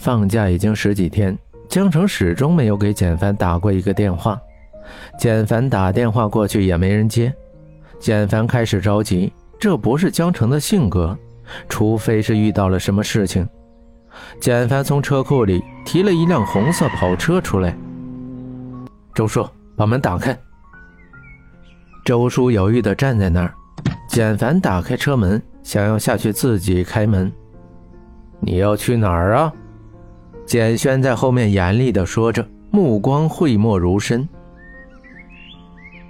放假已经十几天，江城始终没有给简凡打过一个电话。简凡打电话过去也没人接，简凡开始着急。这不是江城的性格，除非是遇到了什么事情。简凡从车库里提了一辆红色跑车出来。周叔，把门打开。周叔犹豫地站在那儿。简凡打开车门，想要下去自己开门。你要去哪儿啊？简轩在后面严厉地说着，目光讳莫如深。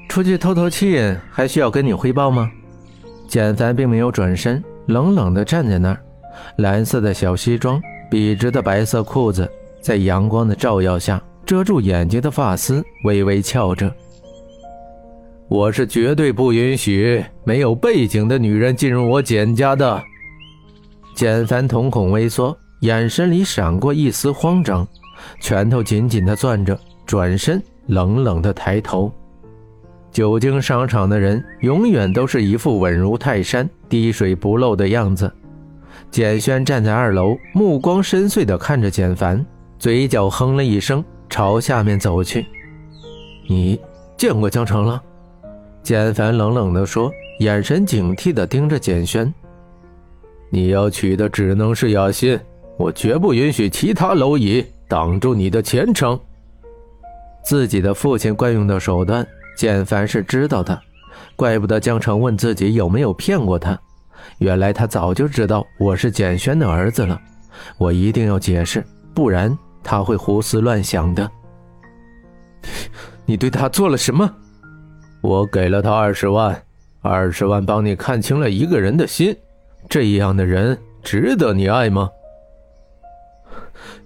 出去透透气，还需要跟你汇报吗？简凡并没有转身，冷冷地站在那儿。蓝色的小西装，笔直的白色裤子，在阳光的照耀下，遮住眼睛的发丝微微翘着。我是绝对不允许没有背景的女人进入我简家的。简凡瞳孔微缩，眼神里闪过一丝慌张，拳头紧紧地攥着，转身冷冷地抬头。久经商场的人永远都是一副稳如泰山、滴水不漏的样子。简轩站在二楼，目光深邃地看着简凡，嘴角哼了一声，朝下面走去。你见过江城了？简凡冷冷地说，眼神警惕地盯着简轩：“你要娶的只能是雅欣，我绝不允许其他蝼蚁挡住你的前程。”自己的父亲惯用的手段，简凡是知道的，怪不得江城问自己有没有骗过他，原来他早就知道我是简轩的儿子了。我一定要解释，不然他会胡思乱想的。你对他做了什么？我给了他二十万，二十万帮你看清了一个人的心，这样的人值得你爱吗？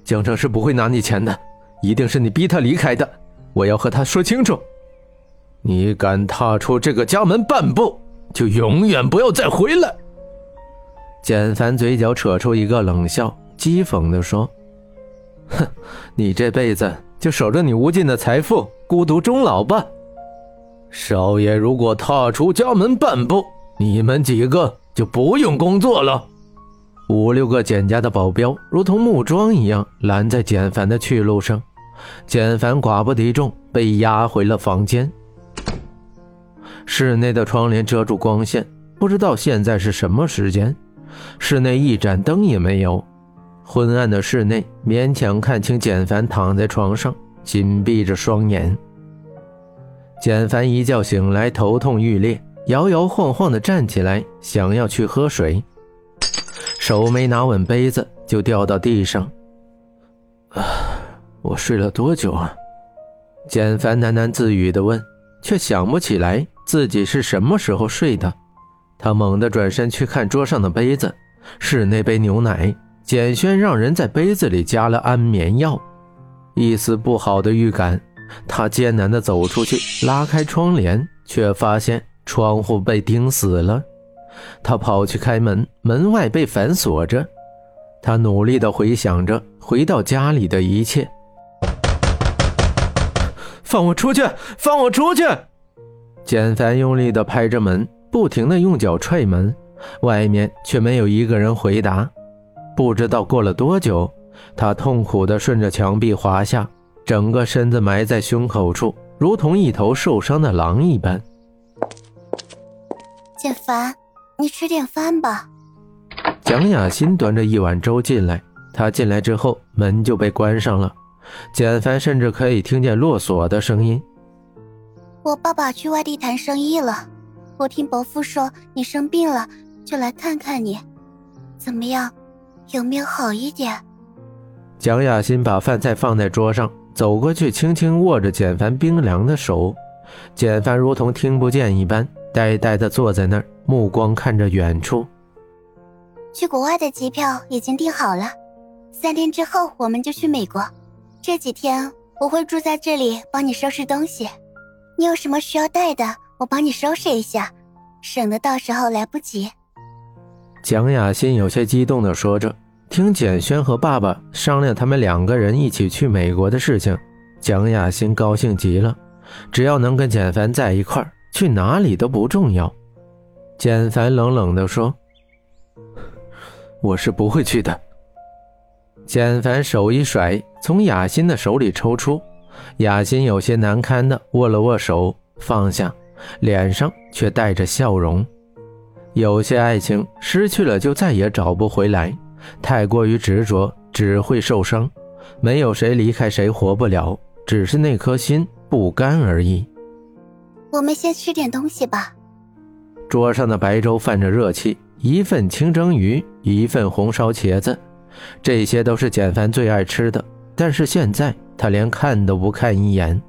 江城是不会拿你钱的，一定是你逼他离开的，我要和他说清楚。你敢踏出这个家门半步，就永远不要再回来。简凡嘴角扯出一个冷笑，讥讽地说：“ 哼，你这辈子就守着你无尽的财富，孤独终老吧。”少爷，如果踏出家门半步，你们几个就不用工作了。五六个简家的保镖如同木桩一样拦在简凡的去路上，简凡寡不敌众，被押回了房间。室内的窗帘遮住光线，不知道现在是什么时间。室内一盏灯也没有，昏暗的室内勉强看清简凡躺在床上，紧闭着双眼。简凡一觉醒来，头痛欲裂，摇摇晃晃地站起来，想要去喝水，手没拿稳杯子，就掉到地上。啊，我睡了多久啊？简凡喃喃自语地问，却想不起来自己是什么时候睡的。他猛地转身去看桌上的杯子，是那杯牛奶。简轩让人在杯子里加了安眠药，一丝不好的预感。他艰难地走出去，拉开窗帘，却发现窗户被钉死了。他跑去开门，门外被反锁着。他努力地回想着回到家里的一切。放我出去！放我出去！简凡用力地拍着门，不停地用脚踹门，外面却没有一个人回答。不知道过了多久，他痛苦地顺着墙壁滑下。整个身子埋在胸口处，如同一头受伤的狼一般。简凡，你吃点饭吧。蒋雅欣端着一碗粥进来，她进来之后，门就被关上了。简凡甚至可以听见落锁的声音。我爸爸去外地谈生意了，我听伯父说你生病了，就来看看你，怎么样？有没有好一点？蒋雅欣把饭菜放在桌上。走过去，轻轻握着简凡冰凉的手，简凡如同听不见一般，呆呆地坐在那儿，目光看着远处。去国外的机票已经订好了，三天之后我们就去美国。这几天我会住在这里，帮你收拾东西。你有什么需要带的，我帮你收拾一下，省得到时候来不及。蒋雅欣有些激动地说着。听简轩和爸爸商量他们两个人一起去美国的事情，蒋雅欣高兴极了。只要能跟简凡在一块儿，去哪里都不重要。简凡冷冷地说：“我是不会去的。”简凡手一甩，从雅欣的手里抽出。雅欣有些难堪的握了握手，放下，脸上却带着笑容。有些爱情失去了就再也找不回来，太过于执着只会受伤。没有谁离开谁活不了，只是那颗心不甘而已。我们先吃点东西吧。桌上的白粥泛着热气，一份清蒸鱼，一份红烧茄子。这些都是简凡最爱吃的，但是现在他连看都不看一眼。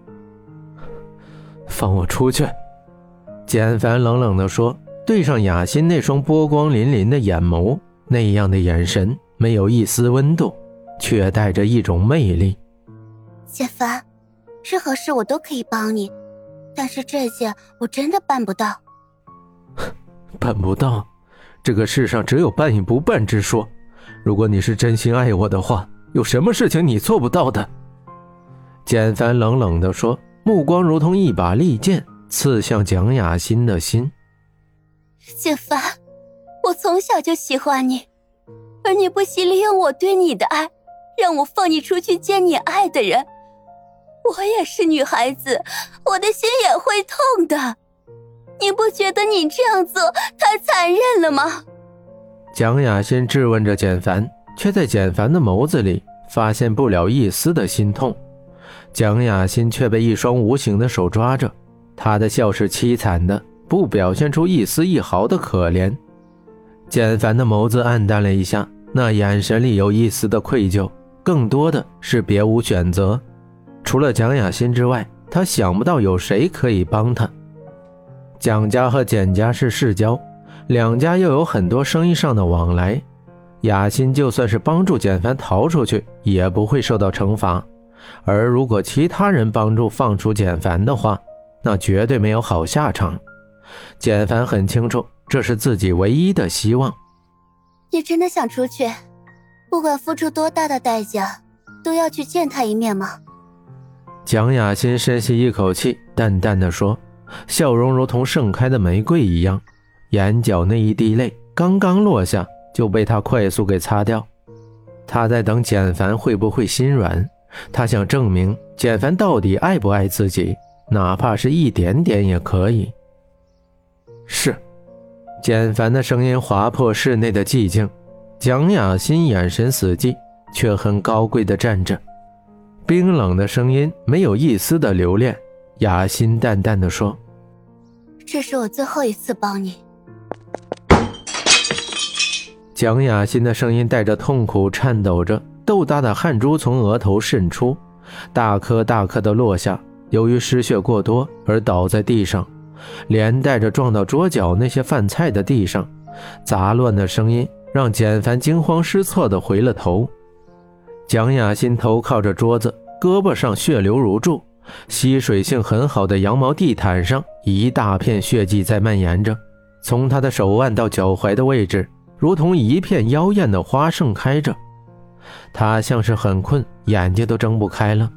放我出去！简凡冷冷地说，对上雅欣那双波光粼粼的眼眸，那样的眼神没有一丝温度，却带着一种魅力。简凡，任何事我都可以帮你，但是这些我真的办不到。办不到？这个世上只有办与不办之说。如果你是真心爱我的话，有什么事情你做不到的？简凡冷冷地说，目光如同一把利剑，刺向蒋雅欣的心。简凡，我从小就喜欢你，而你不惜利用我对你的爱，让我放你出去见你爱的人。我也是女孩子，我的心也会痛的。你不觉得你这样做太残忍了吗？蒋雅欣质问着简凡，却在简凡的眸子里发现不了一丝的心痛。蒋雅欣却被一双无形的手抓着，她的笑是凄惨的，不表现出一丝一毫的可怜。简凡的眸子暗淡了一下，那眼神里有一丝的愧疚，更多的是别无选择。除了蒋雅欣之外，他想不到有谁可以帮他。蒋家和简家是世交。两家又有很多生意上的往来，雅欣就算是帮助简凡逃出去，也不会受到惩罚。而如果其他人帮助放出简凡的话，那绝对没有好下场。简凡很清楚，这是自己唯一的希望。你真的想出去？不管付出多大的代价，都要去见他一面吗？蒋雅欣深吸一口气，淡淡的说，笑容如同盛开的玫瑰一样。眼角那一滴泪刚刚落下，就被他快速给擦掉。他在等简凡会不会心软，他想证明简凡到底爱不爱自己，哪怕是一点点也可以。是，简凡的声音划破室内的寂静。蒋雅欣眼神死寂，却很高贵的站着，冰冷的声音没有一丝的留恋。雅欣淡淡的说：“这是我最后一次帮你。”蒋雅欣的声音带着痛苦，颤抖着，豆大的汗珠从额头渗出，大颗大颗的落下。由于失血过多而倒在地上，连带着撞到桌角那些饭菜的地上。杂乱的声音让简凡惊慌失措的回了头。蒋雅欣头靠着桌子，胳膊上血流如注，吸水性很好的羊毛地毯上一大片血迹在蔓延着，从她的手腕到脚踝的位置。如同一片妖艳的花盛开着，他像是很困，眼睛都睁不开了，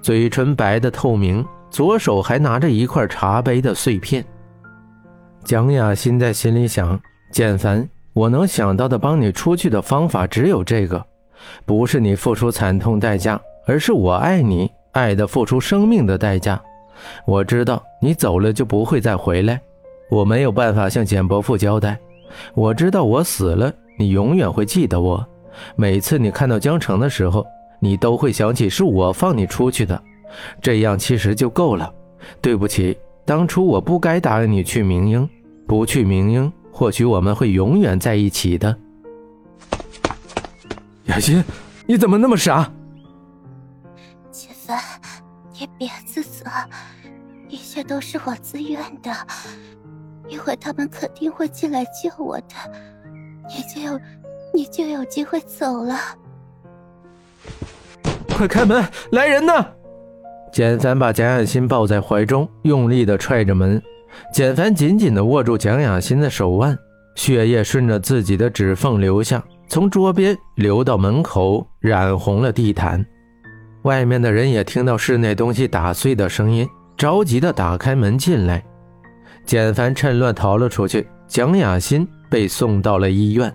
嘴唇白的透明，左手还拿着一块茶杯的碎片。蒋雅欣在心里想：简凡，我能想到的帮你出去的方法只有这个，不是你付出惨痛代价，而是我爱你，爱的付出生命的代价。我知道你走了就不会再回来，我没有办法向简伯父交代。我知道我死了，你永远会记得我。每次你看到江城的时候，你都会想起是我放你出去的，这样其实就够了。对不起，当初我不该答应你去明英，不去明英，或许我们会永远在一起的。雅欣，你怎么那么傻？简凡，你别自责，一切都是我自愿的。一会他们肯定会进来救我的，你就有，你就有机会走了。快开门，来人呢！简凡把蒋雅欣抱在怀中，用力的踹着门。简凡紧紧的握住蒋雅欣的手腕，血液顺着自己的指缝流下，从桌边流到门口，染红了地毯。外面的人也听到室内东西打碎的声音，着急的打开门进来。简凡趁乱逃了出去，蒋雅欣被送到了医院。